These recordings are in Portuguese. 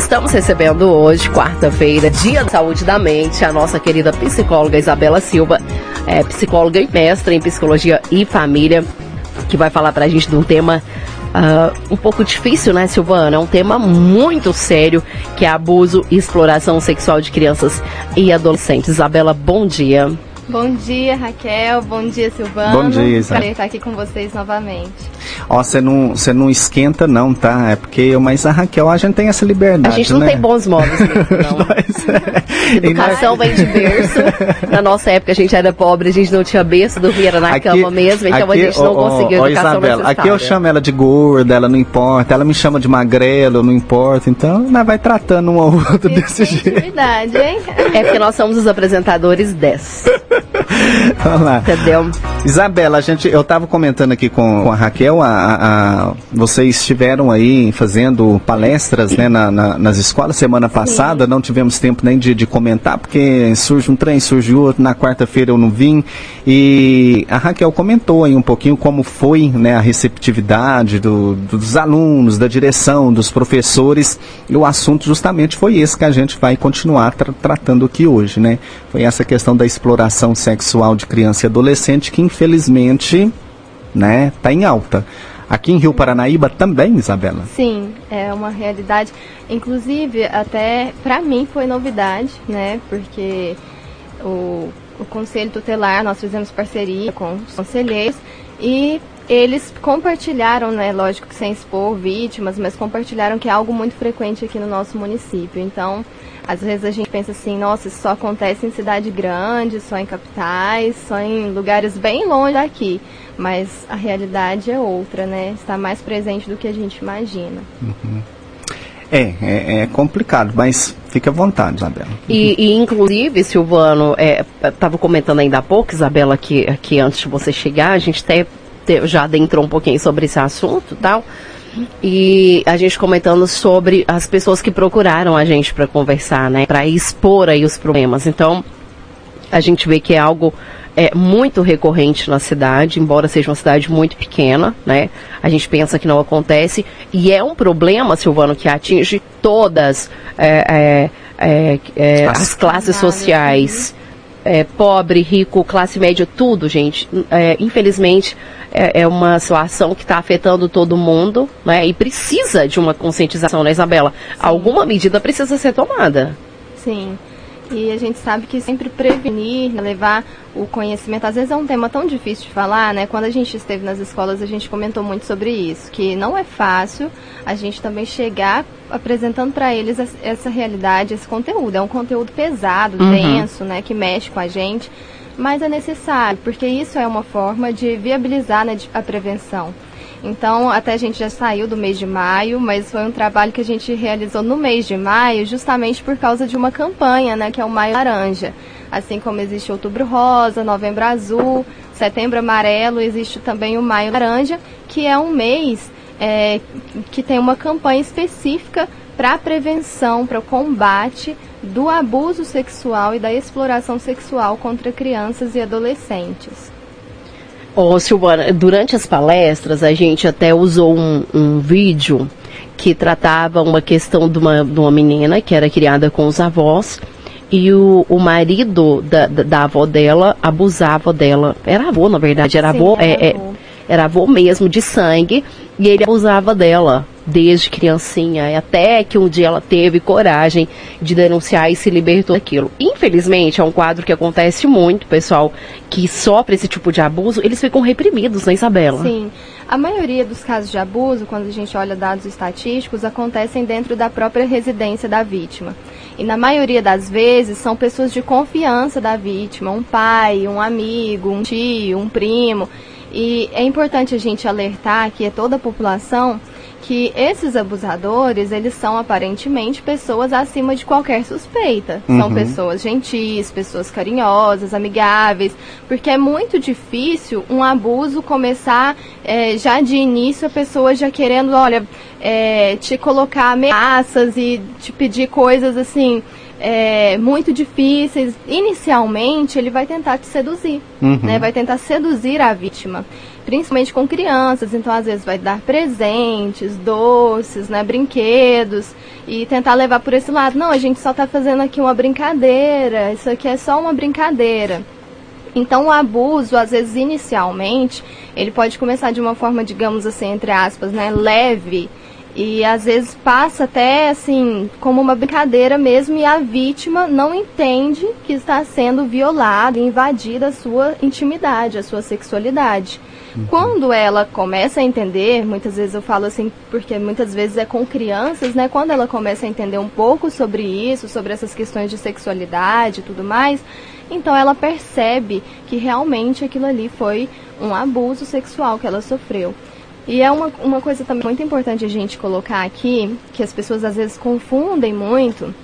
estamos recebendo hoje, quarta-feira, Dia da Saúde da Mente, a nossa querida psicóloga Isabela Silva, é, psicóloga e mestre em Psicologia e Família, que vai falar pra gente de um tema uh, um pouco difícil, né, Silvana? É um tema muito sério, que é abuso e exploração sexual de crianças e adolescentes. Isabela, bom dia. Bom dia, Raquel. Bom dia, Silvana. Bom dia, Isa. Prazer estar aqui com vocês novamente. Ó, você não, você não esquenta não, tá? É porque eu, mas a Raquel, a gente tem essa liberdade, A gente não né? tem bons modos mesmo, não. Mas, é, Educação vem de berço. Na nossa época a gente era pobre, a gente não tinha berço, dormia na Aqui- cama mesmo, então aqui, a gente não ó, conseguiu ó, educação Isabela, aqui eu chamo ela de gorda, ela não importa. Ela me chama de magrelo, não importa. Então, nós vai tratando um ao outro desse Tem jeito. intimidade, hein? É porque nós somos os apresentadores 10, Vamos lá. entendeu? Isabela, a gente, eu estava comentando aqui com, com a Raquel, a, a- a- vocês estiveram aí fazendo palestras né, na- na- nas escolas semana passada, não tivemos tempo nem de, de comentar, porque surge um trem, surge outro, na quarta-feira eu não vim, e a Raquel comentou aí um pouquinho como foi né, a receptividade do- dos alunos, da direção, dos professores, e o assunto justamente foi esse que a gente vai continuar tra- tratando aqui hoje, né? Foi essa questão da exploração sexual de criança e adolescente que infelizmente, né, tá em alta. Aqui em Rio Paranaíba também, Isabela. Sim, é uma realidade. Inclusive, até pra mim foi novidade, né? Porque o, o Conselho Tutelar, nós fizemos parceria com os conselheiros e eles compartilharam, né? Lógico que sem expor vítimas, mas compartilharam que é algo muito frequente aqui no nosso município. Então, às vezes a gente pensa assim, nossa, isso só acontece em cidade grande, só em capitais, só em lugares bem longe daqui. Mas a realidade é outra, né? Está mais presente do que a gente imagina. É, é, é complicado, mas fica à vontade, Isabela. E, e, inclusive, Silvano, estava comentando ainda há pouco, Isabela, que, que antes de você chegar, a gente até te- já adentrou um pouquinho sobre esse assunto e tal. E a gente comentando sobre as pessoas que procuraram a gente para conversar, né? Para expor aí os problemas. Então, a gente vê que é algo é, muito recorrente na cidade, embora seja uma cidade muito pequena, né? A gente pensa que não acontece. E é um problema, Silvano, que atinge todas é, é, é, é, As- as classes sociais. É, pobre, rico, classe média, tudo, gente. É, infelizmente, é, é uma situação que está afetando todo mundo, né? E precisa de uma conscientização, né, Isabela? Alguma medida precisa ser tomada. Sim. E a gente sabe que sempre prevenir, né, levar o conhecimento, às vezes é um tema tão difícil de falar, né? Quando a gente esteve nas escolas, a gente comentou muito sobre isso, que não é fácil a gente também chegar apresentando para eles es- essa realidade, esse conteúdo. É um conteúdo pesado, Uhum. denso, né? Que mexe com a gente, mas é necessário, porque isso é uma forma de viabilizar né, a prevenção. Então, até a gente já saiu do mês de maio, mas foi um trabalho que a gente realizou no mês de maio, justamente por causa de uma campanha, né, que é o Maio Laranja. Assim como existe Outubro Rosa, Novembro Azul, Setembro Amarelo, existe também o Maio Laranja, que é um mês é, que tem uma campanha específica para a prevenção, para o combate do abuso sexual e da exploração sexual contra crianças e adolescentes. Ô, Silvana, durante as palestras a gente até usou um, um vídeo que tratava uma questão de uma, de uma menina que era criada com os avós e o, o marido da, da, da avó dela abusava dela. Era avô, na verdade, era Sim, avô, era é- é- avô. era avô mesmo de sangue e ele abusava dela desde criancinha, até que um dia ela teve coragem de denunciar e se libertou daquilo. Infelizmente, é um quadro que acontece muito, pessoal que sofre esse tipo de abuso, eles ficam reprimidos, né, Isabela? Sim. A maioria dos casos de abuso, quando a gente olha dados estatísticos, acontecem dentro da própria residência da vítima. E na maioria das vezes são pessoas de confiança da vítima, um pai, um amigo, um tio, um primo. E é importante a gente alertar aqui a toda a população que esses abusadores, eles são aparentemente pessoas acima de qualquer suspeita. São Uhum. pessoas gentis, pessoas carinhosas, amigáveis, porque é muito difícil um abuso começar eh, já de início a pessoa já querendo, olha, eh, te colocar ameaças e te pedir coisas assim eh, muito difíceis. Inicialmente ele vai tentar te seduzir, Uhum. né? Vai tentar seduzir a vítima. Principalmente com crianças, então às vezes vai dar presentes, doces, né, brinquedos e tentar levar por esse lado. Não, a gente só está fazendo aqui uma brincadeira, isso aqui é só uma brincadeira. Então o abuso, às vezes inicialmente, ele pode começar de uma forma, digamos assim, entre aspas, né, leve, e às vezes passa até assim como uma brincadeira mesmo e a vítima não entende que está sendo violada, invadida a sua intimidade, a sua sexualidade. Quando ela começa a entender, muitas vezes eu falo assim, porque muitas vezes é com crianças, né? Quando ela começa a entender um pouco sobre isso, sobre essas questões de sexualidade e tudo mais, então ela percebe que realmente aquilo ali foi um abuso sexual que ela sofreu. E é uma, uma coisa também muito importante a gente colocar aqui, que as pessoas às vezes confundem muito,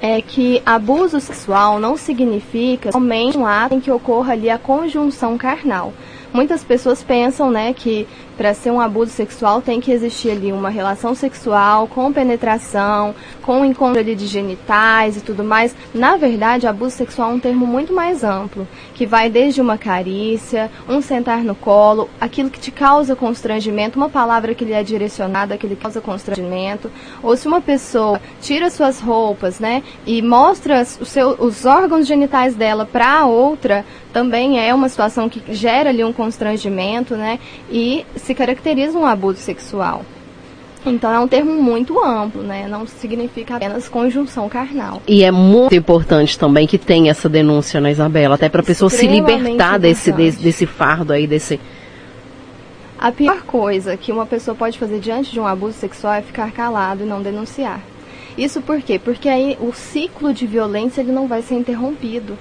é que abuso sexual não significa somente um ato em que ocorra ali a conjunção carnal. Muitas pessoas pensam, né, que para ser um abuso sexual tem que existir ali uma relação sexual com penetração, com encontro ali de genitais e tudo mais. Na verdade, abuso sexual é um termo muito mais amplo, que vai desde uma carícia, um sentar no colo, aquilo que te causa constrangimento, uma palavra que lhe é direcionada, que lhe causa constrangimento, ou se uma pessoa tira suas roupas, né, e mostra os, seu, os órgãos genitais dela para outra, também é uma situação que gera ali um constrangimento, né, e se caracteriza um abuso sexual. Então é um termo muito amplo, né? Não significa apenas conjunção carnal. E é muito importante também que tenha essa denúncia, né, Isabela? Até para a pessoa se libertar desse, desse, desse fardo aí, desse. A pior coisa que uma pessoa pode fazer diante de um abuso sexual é ficar calado e não denunciar. Isso por quê? Porque aí o ciclo de violência ele não vai ser interrompido.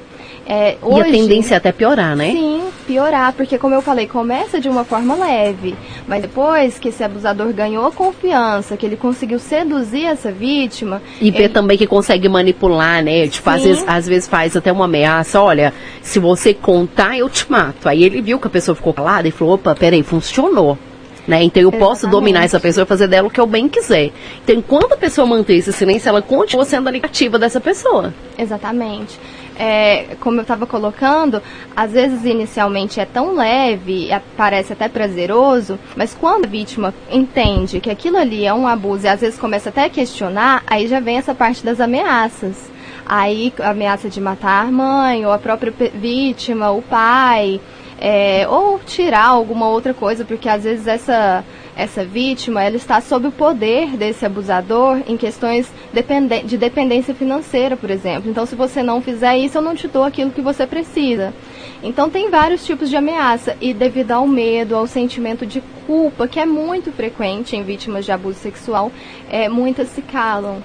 É, hoje, e a tendência é até piorar, né? Sim, piorar, porque como eu falei, começa de uma forma leve, mas depois que esse abusador ganhou confiança, que ele conseguiu seduzir essa vítima... E ver também que consegue manipular, né? Tipo, às vezes, às vezes faz até uma ameaça, olha, se você contar, eu te mato. Aí ele viu que a pessoa ficou calada e falou, opa, peraí, funcionou. Né? Então eu Exatamente. posso dominar essa pessoa e fazer dela o que eu bem quiser. Então enquanto a pessoa manter esse silêncio, ela continua sendo a negativa dessa pessoa. Exatamente é, como eu estava colocando, às vezes inicialmente é tão leve, parece até prazeroso, mas quando a vítima entende que aquilo ali é um abuso e às vezes começa até a questionar, aí já vem essa parte das ameaças. Aí ameaça de matar a mãe, ou a própria vítima, o pai, é, ou tirar alguma outra coisa, porque às vezes essa essa vítima ela está sob o poder desse abusador em questões de dependência financeira, por exemplo. Então, se você não fizer isso, eu não te dou aquilo que você precisa. Então, tem vários tipos de ameaça e devido ao medo, ao sentimento de culpa, que é muito frequente em vítimas de abuso sexual, é, muitas se calam.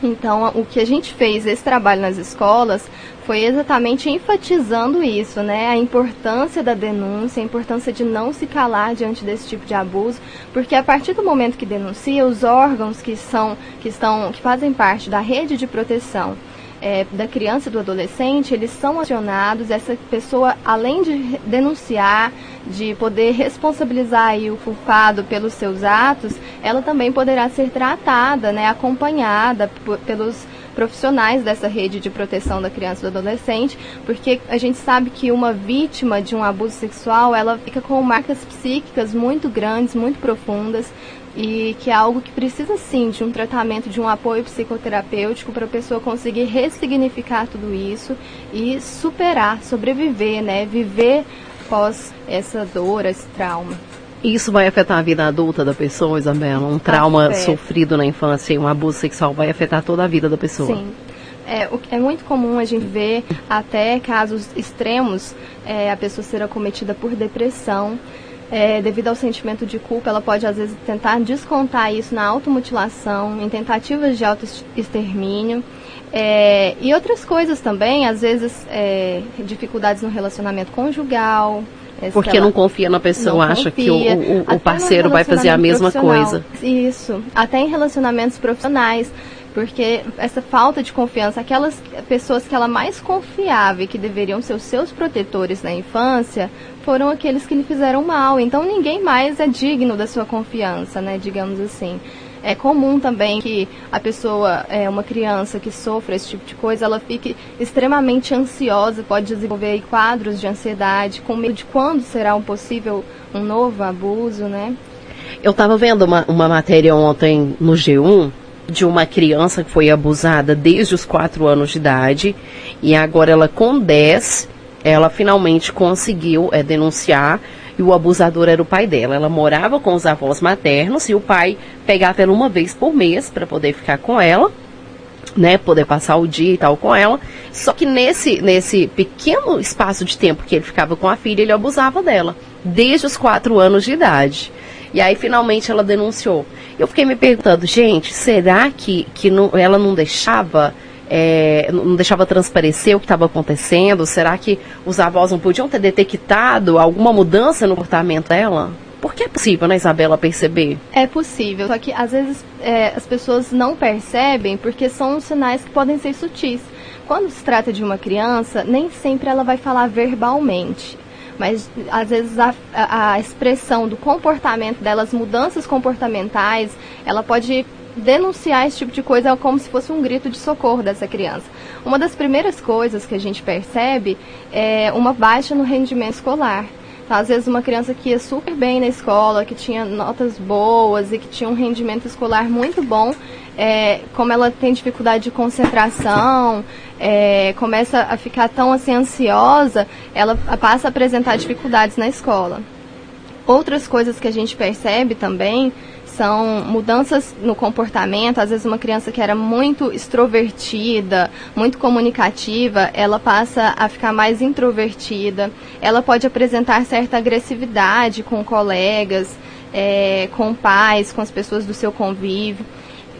Então, o que a gente fez, esse trabalho nas escolas, foi exatamente enfatizando isso, né? A importância da denúncia, a importância de não se calar diante desse tipo de abuso, porque a partir do momento que denuncia, os órgãos que são, que estão, que fazem parte da rede de proteção é, da criança e do adolescente, eles são acionados, essa pessoa, além de denunciar, de poder responsabilizar o culpado pelos seus atos, ela também poderá ser tratada, né, acompanhada pelos profissionais dessa rede de proteção da criança e do adolescente, porque a gente sabe que uma vítima de um abuso sexual, ela fica com marcas psíquicas muito grandes, muito profundas, e que é algo que precisa sim de um tratamento, de um apoio psicoterapêutico para a pessoa conseguir ressignificar tudo isso e superar, sobreviver, né? Viver pós essa dor, esse trauma. Isso vai afetar a vida adulta da pessoa, Isabela? Um trauma Afeta. sofrido na infância e um abuso sexual vai afetar toda a vida da pessoa? Sim. É, é muito comum a gente ver até casos extremos, é, a pessoa ser acometida por depressão, é, devido ao sentimento de culpa, ela pode às vezes tentar descontar isso na automutilação, em tentativas de autoextermínio. É, e outras coisas também, às vezes é, dificuldades no relacionamento conjugal. É, Porque não confia na pessoa, acha confia, que o, o, o parceiro vai fazer a mesma coisa. Isso, até em relacionamentos profissionais porque essa falta de confiança, aquelas pessoas que ela mais confiava e que deveriam ser os seus protetores na infância, foram aqueles que lhe fizeram mal. Então ninguém mais é digno da sua confiança, né, digamos assim. É comum também que a pessoa, é, uma criança que sofra esse tipo de coisa, ela fique extremamente ansiosa, pode desenvolver quadros de ansiedade, com medo de quando será um possível um novo abuso, né? Eu estava vendo uma, uma matéria ontem no G1 de uma criança que foi abusada desde os 4 anos de idade e agora ela com 10, ela finalmente conseguiu é, denunciar e o abusador era o pai dela. Ela morava com os avós maternos e o pai pegava ela uma vez por mês para poder ficar com ela, né, poder passar o dia e tal com ela. Só que nesse nesse pequeno espaço de tempo que ele ficava com a filha, ele abusava dela desde os quatro anos de idade. E aí finalmente ela denunciou. Eu fiquei me perguntando, gente, será que, que não, ela não deixava é, não deixava transparecer o que estava acontecendo? Será que os avós não podiam ter detectado alguma mudança no comportamento dela? Porque é possível, né, Isabela, perceber? É possível, só que às vezes é, as pessoas não percebem porque são sinais que podem ser sutis. Quando se trata de uma criança, nem sempre ela vai falar verbalmente mas às vezes a, a, a, expressão do comportamento delas, mudanças comportamentais, ela pode denunciar esse tipo de coisa é como se fosse um grito de socorro dessa criança. Uma das primeiras coisas que a gente percebe é uma baixa no rendimento escolar. Então, às vezes uma criança que ia super bem na escola, que tinha notas boas e que tinha um rendimento escolar muito bom, é, como ela tem dificuldade de concentração, é, começa a ficar tão assim ansiosa, ela passa a apresentar dificuldades na escola. Outras coisas que a gente percebe também são mudanças no comportamento. Às vezes, uma criança que era muito extrovertida, muito comunicativa, ela passa a ficar mais introvertida. Ela pode apresentar certa agressividade com colegas, é, com pais, com as pessoas do seu convívio.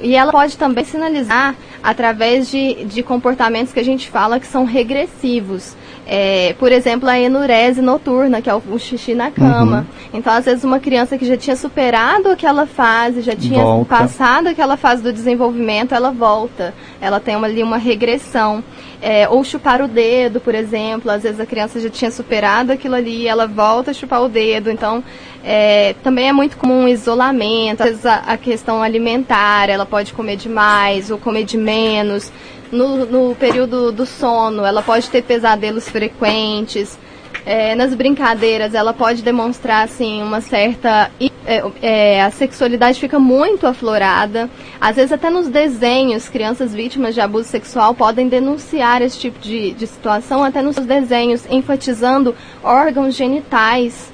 E ela pode também sinalizar através de, de comportamentos que a gente fala que são regressivos. É, por exemplo, a enurese noturna, que é o, xixi na cama. Uhum. Então, às vezes, uma criança que já tinha superado aquela fase, já tinha volta. passado aquela fase do desenvolvimento, ela volta. Ela tem uma, ali uma regressão. É, ou chupar o dedo, por exemplo. Às vezes a criança já tinha superado aquilo ali, ela volta a chupar o dedo. Então, é, também é muito comum o isolamento. Às vezes a, a questão alimentar, ela pode comer demais ou comer de menos no, no período do sono, ela pode ter pesadelos frequentes. É, nas brincadeiras, ela pode demonstrar assim uma certa é, é, a sexualidade fica muito aflorada. Às vezes até nos desenhos, crianças vítimas de abuso sexual podem denunciar esse tipo de, de situação, até nos desenhos, enfatizando órgãos genitais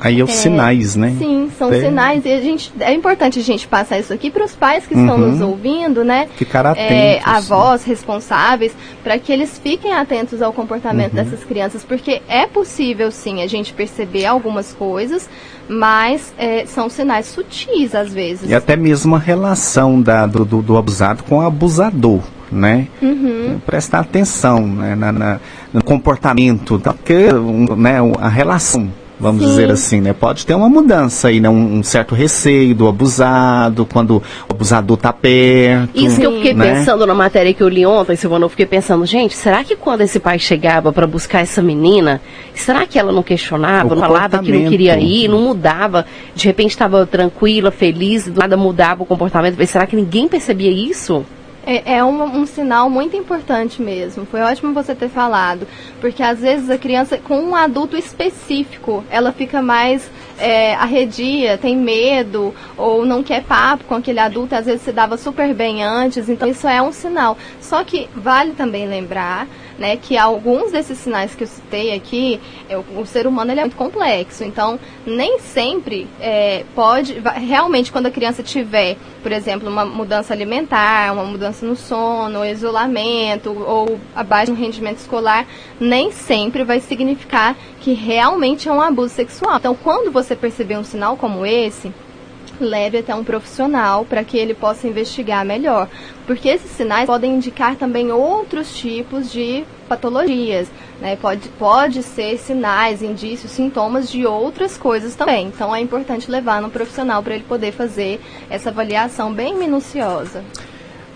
Aí é os é, sinais, né? Sim, são é. sinais. E a gente, é importante a gente passar isso aqui para os pais que uhum. estão nos ouvindo, né? Ficar atentos. É, avós responsáveis, para que eles fiquem atentos ao comportamento uhum. dessas crianças. Porque é possível, sim, a gente perceber algumas coisas, mas é, são sinais sutis, às vezes. E até mesmo a relação da, do, do, do abusado com o abusador né? Uhum. Prestar atenção né, na, na, no comportamento, porque né, a relação vamos Sim. dizer assim, né? Pode ter uma mudança aí, né? Um, um, certo receio do abusado, quando o abusador tá perto. Isso que eu fiquei né? pensando na matéria que eu li ontem, Silvana, eu fiquei pensando, gente, será que quando esse pai chegava para buscar essa menina, será que ela não questionava, o não falava que não queria ir, não mudava, de repente estava tranquila, feliz, nada mudava o comportamento, será que ninguém percebia isso? É, é um, um, sinal muito importante mesmo. Foi ótimo você ter falado, porque às vezes a criança com um adulto específico, ela fica mais é, arredia, tem medo ou não quer papo com aquele adulto, às vezes se dava super bem antes, então isso é um sinal. Só que vale também lembrar né, que alguns desses sinais que eu citei aqui, o, o, ser humano ele é muito complexo, então nem sempre é, pode, realmente quando a criança tiver, por exemplo, uma mudança alimentar, uma mudança no sono, isolamento ou abaixo no rendimento escolar, nem sempre vai significar que realmente é um abuso sexual. Então, quando você perceber um sinal como esse, leve até um profissional para que ele possa investigar melhor, porque esses sinais podem indicar também outros tipos de patologias, né? Pode, pode ser sinais, indícios, sintomas de outras coisas também. Então é importante levar no profissional para ele poder fazer essa avaliação bem minuciosa.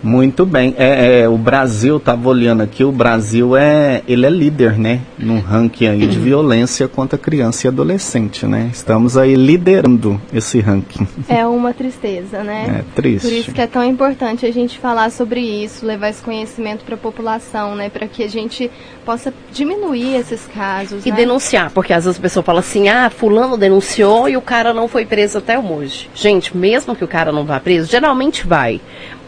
Muito bem. É, é, o Brasil, estava olhando aqui, o Brasil é, ele é líder, né? No ranking aí de violência contra criança e adolescente, né? Estamos aí liderando esse ranking. É uma tristeza, né? É triste. Por isso que é tão importante a gente falar sobre isso, levar esse conhecimento para a população, né? Para que a gente possa diminuir esses casos. E né? denunciar, porque às vezes a pessoa fala assim, ah, fulano denunciou e o cara não foi preso até hoje. Gente, mesmo que o cara não vá preso, geralmente vai.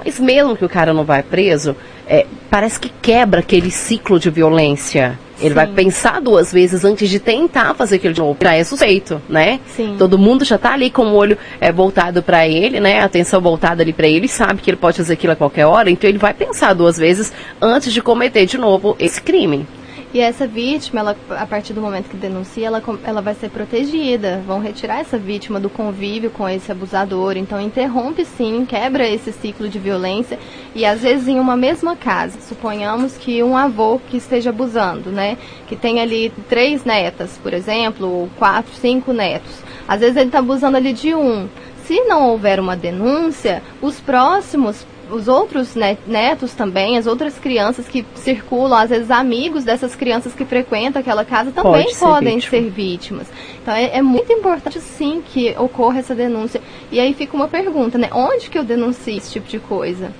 Mas mesmo que o cara não vá preso, é, parece que quebra aquele ciclo de violência. Ele Sim. vai pensar duas vezes antes de tentar fazer aquilo de novo. Já é suspeito, né? Sim. Todo mundo já tá ali com o olho é, voltado para ele, né? A atenção voltada ali para ele, sabe que ele pode fazer aquilo a qualquer hora, então ele vai pensar duas vezes antes de cometer de novo esse crime. E essa vítima, ela, a partir do momento que denuncia, ela, ela vai ser protegida. Vão retirar essa vítima do convívio com esse abusador. Então, interrompe sim, quebra esse ciclo de violência. E às vezes em uma mesma casa. Suponhamos que um avô que esteja abusando, né? Que tem ali três netas, por exemplo, ou quatro, cinco netos. Às vezes ele está abusando ali de um. Se não houver uma denúncia, os próximos os outros ne- netos também, as outras crianças que circulam, às vezes amigos dessas crianças que frequentam aquela casa também Pode ser podem vítima. ser vítimas. Então é, é muito importante sim que ocorra essa denúncia. E aí fica uma pergunta, né? Onde que eu denuncio esse tipo de coisa?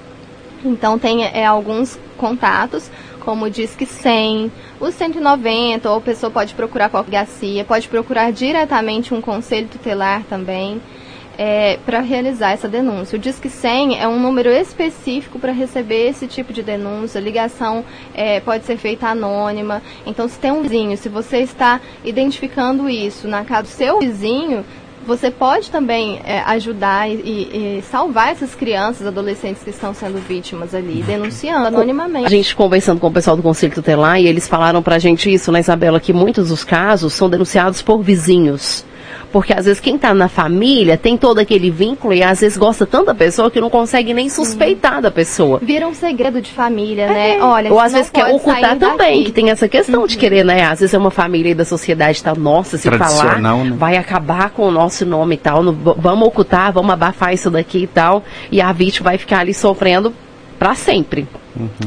Então tem é, alguns contatos, como diz que 100, o 190, ou a pessoa pode procurar qualquer delegacia, pode procurar diretamente um conselho tutelar também para realizar essa denúncia. O Disque 100 é um número específico para receber esse tipo de denúncia. A ligação é, pode ser feita anônima. Então, se tem um vizinho, se você está identificando isso na casa do seu vizinho, você pode também é, ajudar e, e- salvar essas crianças, adolescentes que estão sendo vítimas ali, denunciando A anonimamente. gente conversando com o pessoal do Conselho Tutelar e eles falaram pra gente isso, né, Isabela, que muitos dos casos são denunciados por vizinhos. Porque às vezes quem tá na família tem todo aquele vínculo e às vezes gosta tanto da pessoa que não consegue nem suspeitar da pessoa. Vira um segredo de família, né? Olha, Ou às não vezes quer ocultar também, daqui. Uhum. que tem essa questão de querer, né? Às vezes é uma família aí da sociedade tá, nossa, se falar, né? vai acabar com o nosso nome e tal, não- vamos ocultar, vamos abafar isso daqui e tal, e a vítima vai ficar ali sofrendo para sempre.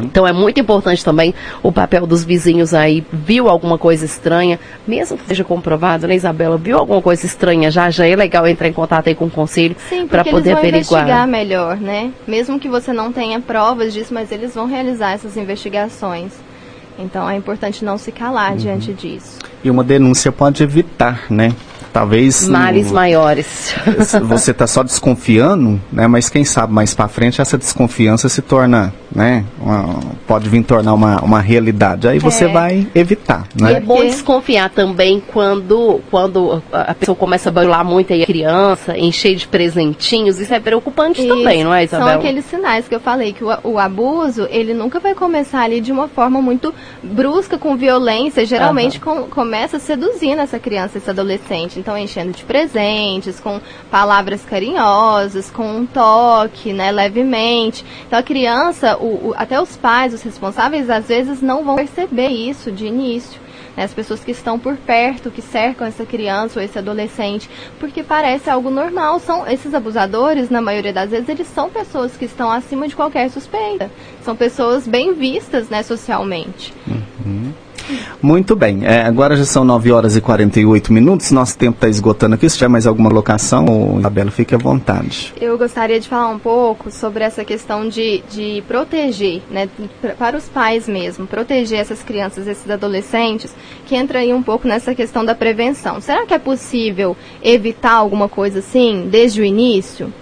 Então é muito importante também o papel dos vizinhos aí. Viu alguma coisa estranha, mesmo que seja comprovado, né, Isabela? Viu alguma coisa estranha já? Já é legal entrar em contato aí com o conselho para poder eles vão averiguar. investigar melhor, né? Mesmo que você não tenha provas disso, mas eles vão realizar essas investigações. Então é importante não se calar Uhum. diante disso. E uma denúncia pode evitar, né? Talvez Males no- maiores. você está só desconfiando, né? Mas quem sabe mais para frente essa desconfiança se torna, né? uma- pode vir tornar uma, uma realidade. Aí você É. vai evitar, E é né? bom desconfiar também quando, quando a pessoa começa a bailar muito aí a criança, encher de presentinhos. Isso é preocupante Isso, também, não é, São Isabela? aqueles sinais que eu falei, que o, o abuso, ele nunca vai começar ali de uma forma muito brusca, com violência. Geralmente com- começa seduzindo essa criança, esse adolescente. Então, enchendo de presentes, com palavras carinhosas, com um toque, né, levemente. Então, a criança, o- o- até os pais, os responsáveis, às vezes não vão perceber isso de início né, as pessoas que estão por perto, que cercam essa criança ou esse adolescente, porque parece algo normal. São esses abusadores, na maioria das vezes, eles são pessoas que estão acima de qualquer suspeita. São pessoas bem vistas, né, socialmente. Muito bem. É, agora já são 9 horas e 48 minutos. Nosso tempo está esgotando aqui. Se tiver mais alguma locação, Isabela, fique à vontade. Eu gostaria de falar um pouco sobre essa questão de, de proteger, né, para os pais mesmo, proteger essas crianças, esses adolescentes, que entra aí um pouco nessa questão da prevenção. Será que é possível evitar alguma coisa assim desde o início?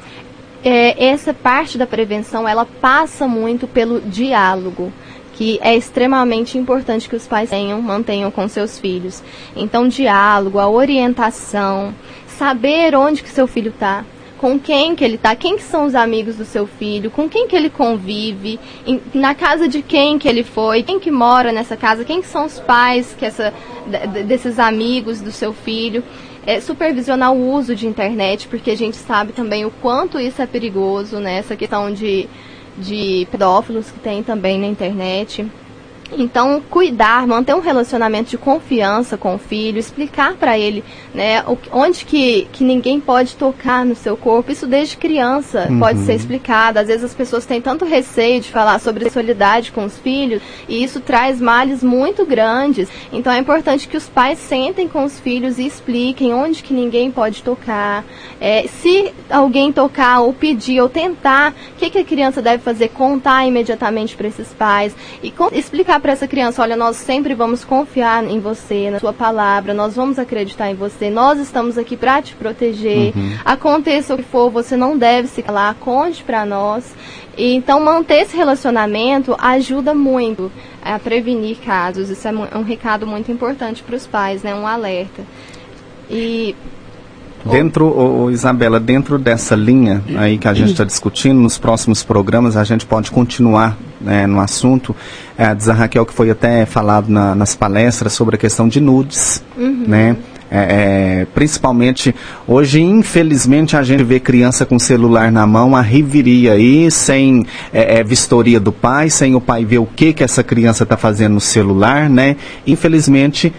É, essa parte da prevenção, ela passa muito pelo diálogo que é extremamente importante que os pais tenham, mantenham com seus filhos. Então, diálogo, a orientação, saber onde que seu filho está, com quem que ele está, quem que são os amigos do seu filho, com quem que ele convive, em- na casa de quem que ele foi, quem que mora nessa casa, quem que são os pais que essa, de- de- desses amigos do seu filho. É, supervisionar o uso de internet, porque a gente sabe também o quanto isso é perigoso, né? Essa questão de, de pedófilos que tem também na internet. Então, cuidar, manter um relacionamento de confiança com o filho, explicar para ele, né, onde que, que ninguém pode tocar no seu corpo, isso desde criança uhum. pode ser explicado. Às vezes as pessoas têm tanto receio de falar sobre sexualidade com os filhos e isso traz males muito grandes. Então é importante que os pais sentem com os filhos e expliquem onde que ninguém pode tocar. É, se alguém tocar ou pedir ou tentar, o que, que a criança deve fazer? Contar imediatamente para esses pais e explicar para essa criança, olha, nós sempre vamos confiar em você, na sua palavra, nós vamos acreditar em você, nós estamos aqui para te proteger. Uhum. Aconteça o que for, você não deve se calar, conte para nós. E, então, manter esse relacionamento ajuda muito a prevenir casos. Isso é um recado muito importante para os pais, né? Um alerta. E Dentro, oh, Isabela, dentro dessa linha aí que a gente está discutindo, nos próximos programas a gente pode continuar né, no assunto. É, diz a Raquel que foi até falado na, nas palestras sobre a questão de nudes, uhum. né? É, é, principalmente hoje, infelizmente, a gente vê criança com celular na mão, a riveria aí, sem é, é, vistoria do pai, sem o pai ver o que, que essa criança está fazendo no celular, né? Infelizmente,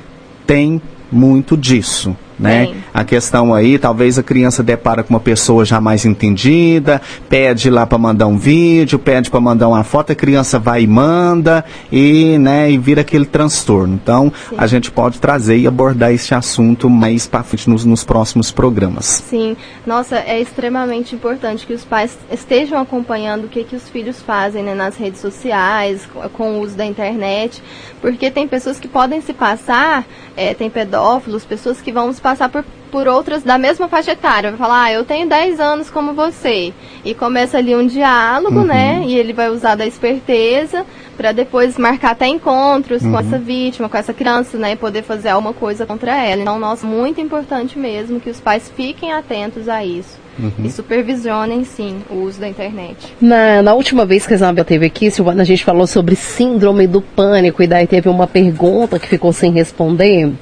tem muito disso né? A questão aí, talvez a criança depara com uma pessoa já mais entendida, pede lá para mandar um vídeo, pede para mandar uma foto, a criança vai e manda e, né, e vira aquele transtorno. Então, Sim. a gente pode trazer e abordar esse assunto mais para frente nos, nos próximos programas. Sim, nossa, é extremamente importante que os pais estejam acompanhando o que, que os filhos fazem né, nas redes sociais, com o uso da internet, porque tem pessoas que podem se passar, é, tem pedófilos, pessoas que vão se passar por, por outras da mesma faixa etária. Vai falar, ah, eu tenho 10 anos como você. E começa ali um diálogo, uhum. né? E ele vai usar da esperteza para depois marcar até encontros uhum. com essa vítima, com essa criança, né? E poder fazer alguma coisa contra ela. Então, nossa, muito importante mesmo que os pais fiquem atentos a isso. Uhum. E supervisionem, sim, o uso da internet. Na, na última vez que a Isabel esteve aqui, Silvana, a gente falou sobre síndrome do pânico e daí teve uma pergunta que ficou sem responder.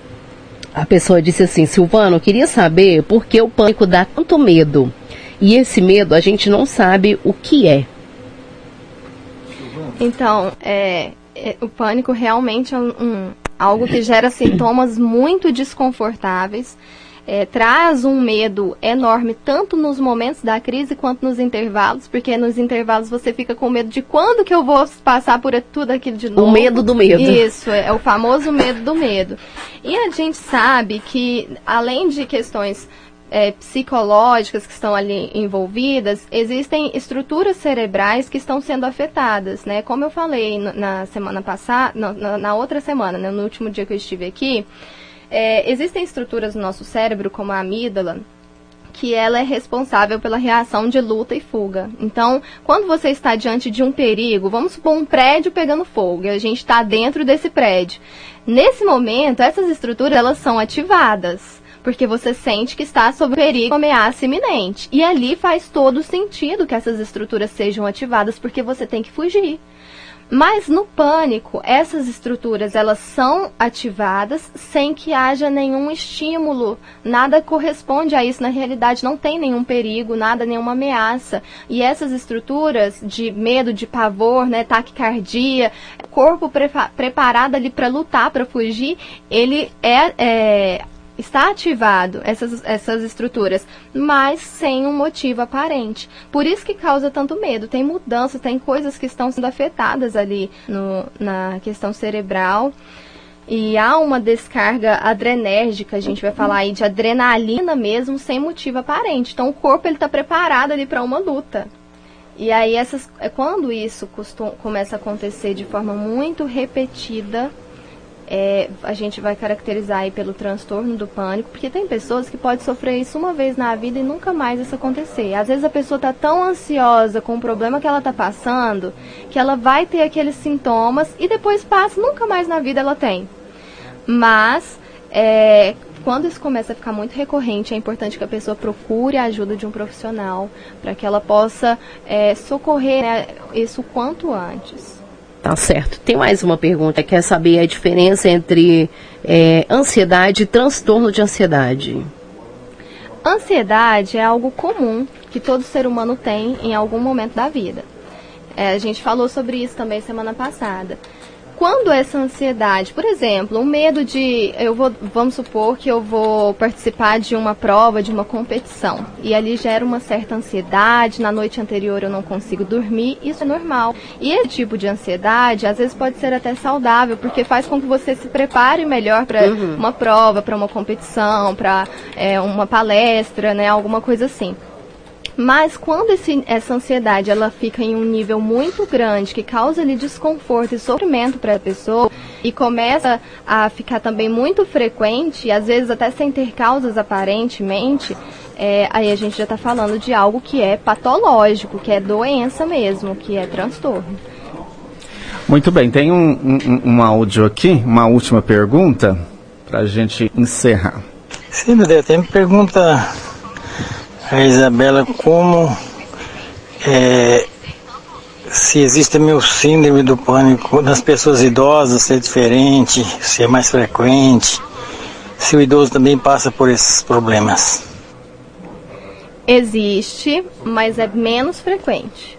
A pessoa disse assim: Silvano, eu queria saber por que o pânico dá tanto medo. E esse medo a gente não sabe o que é. Então, é, é o pânico realmente é um, um, algo que gera sintomas muito desconfortáveis é, traz um medo enorme, tanto nos momentos da crise quanto nos intervalos, porque nos intervalos você fica com medo de quando que eu vou passar por tudo aquilo de novo. O medo do medo. Isso, é, é o famoso medo do medo. E a gente sabe que, além de questões é, psicológicas que estão ali envolvidas, existem estruturas cerebrais que estão sendo afetadas, né? Como eu falei na semana passada, na, na outra semana, né? no último dia que eu estive aqui, é, existem estruturas no nosso cérebro, como a amígdala, que ela é responsável pela reação de luta e fuga. Então, quando você está diante de um perigo, vamos supor um prédio pegando fogo, e a gente está dentro desse prédio. Nesse momento, essas estruturas elas são ativadas porque você sente que está sob perigo, ameaça iminente. E ali faz todo sentido que essas estruturas sejam ativadas, porque você tem que fugir. Mas no pânico, essas estruturas elas são ativadas sem que haja nenhum estímulo, nada corresponde a isso na realidade, não tem nenhum perigo, nada, nenhuma ameaça. E essas estruturas de medo, de pavor, né, taquicardia, corpo preparado ali para lutar, para fugir, ele é, é está ativado essas, essas estruturas, mas sem um motivo aparente. Por isso que causa tanto medo. Tem mudanças, tem coisas que estão sendo afetadas ali no, na questão cerebral. E há uma descarga adrenérgica, a gente vai falar aí de adrenalina mesmo, sem motivo aparente. Então o corpo ele está preparado ali para uma luta. E aí essas, é quando isso começa a acontecer de forma muito repetida, é, a gente vai caracterizar aí pelo transtorno do pânico, porque tem pessoas que podem sofrer isso uma vez na vida e nunca mais isso acontecer. Às vezes a pessoa está tão ansiosa com o problema que ela está passando, que ela vai ter aqueles sintomas e depois passa, nunca mais na vida ela tem. Mas, é, quando isso começa a ficar muito recorrente, é importante que a pessoa procure a ajuda de um profissional para que ela possa é, socorrer né, isso quanto antes. Tá certo. Tem mais uma pergunta. Quer saber a diferença entre é, ansiedade e transtorno de ansiedade? Ansiedade é algo comum que todo ser humano tem em algum momento da vida. É, a gente falou sobre isso também semana passada. Quando essa ansiedade, por exemplo, o medo de eu vou, vamos supor que eu vou participar de uma prova, de uma competição, e ali gera uma certa ansiedade, na noite anterior eu não consigo dormir, isso é normal. E esse tipo de ansiedade, às vezes pode ser até saudável, porque faz com que você se prepare melhor para uhum. uma prova, para uma competição, para é, uma palestra, né, alguma coisa assim. Mas quando esse, essa ansiedade ela fica em um nível muito grande, que causa ali desconforto e sofrimento para a pessoa, e começa a ficar também muito frequente, e às vezes até sem ter causas aparentemente, é, aí a gente já está falando de algo que é patológico, que é doença mesmo, que é transtorno. Muito bem, tem um, um, um áudio aqui, uma última pergunta para a gente encerrar. Sim, Deus, tem pergunta a Isabela como é, se existe meu síndrome do pânico nas pessoas idosas, se é diferente, se é mais frequente, se o idoso também passa por esses problemas. Existe, mas é menos frequente.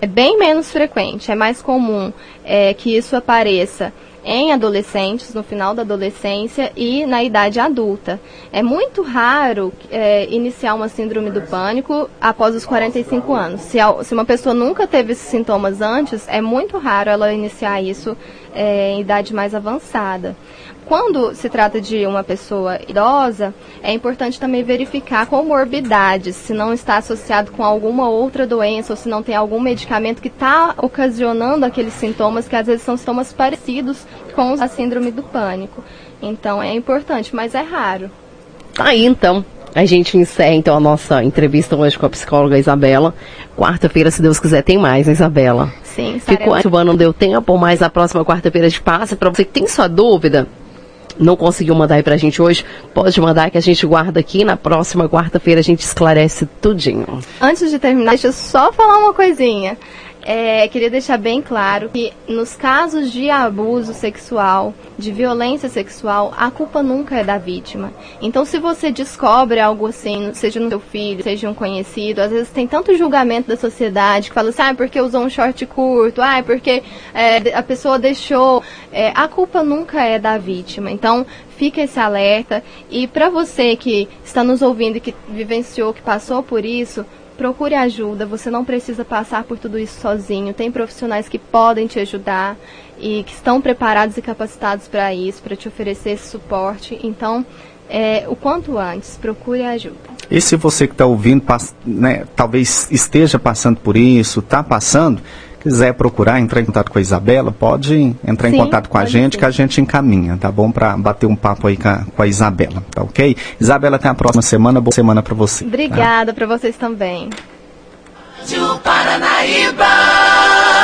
É bem menos frequente. É mais comum é, que isso apareça em adolescentes, no final da adolescência e na idade adulta. É muito raro é, iniciar uma síndrome do pânico após os 45 anos. Se, se, uma pessoa nunca teve esses sintomas antes, é muito raro ela iniciar isso é, em idade mais avançada quando se trata de uma pessoa idosa, é importante também verificar comorbidades, se não está associado com alguma outra doença ou se não tem algum medicamento que está ocasionando aqueles sintomas, que às vezes são sintomas parecidos com a síndrome do pânico. Então é importante, mas é raro. Aí então, a gente encerra então a nossa entrevista hoje com a psicóloga Isabela. Quarta-feira, se Deus quiser, tem mais, né, Isabela? Sim, Ficou o não deu tempo, mas na próxima quarta-feira a gente passa. Para você que tem sua dúvida, não conseguiu mandar aí pra gente hoje, pode mandar que a gente guarda aqui. Na próxima quarta-feira a gente esclarece tudinho. Antes de terminar, deixa eu só falar uma coisinha. É, queria deixar bem claro que nos casos de abuso sexual, de violência sexual, a culpa nunca é da vítima. Então, se você descobre algo assim, seja no seu filho, seja um conhecido, às vezes tem tanto julgamento da sociedade que fala assim, ah, porque usou um short curto, ah, porque é, a pessoa deixou. É, a culpa nunca é da vítima. Então, fica esse alerta. E para você que está nos ouvindo que vivenciou, que passou por isso, procure ajuda, você não precisa passar por tudo isso sozinho. Tem profissionais que podem te ajudar e que estão preparados e capacitados para isso, para te oferecer esse suporte. Então, é, o quanto antes, procure ajuda. E se você que está ouvindo, né, talvez esteja passando por isso, está passando, quiser procurar, entrar em contato com a Isabela, pode entrar sim, em contato com a gente, ser. que a gente encaminha, tá bom? Para bater um papo aí com a, com a, Isabela, tá ok? Isabela, até a próxima semana. Boa semana para você. Obrigada tá? para vocês também. Paranaíba.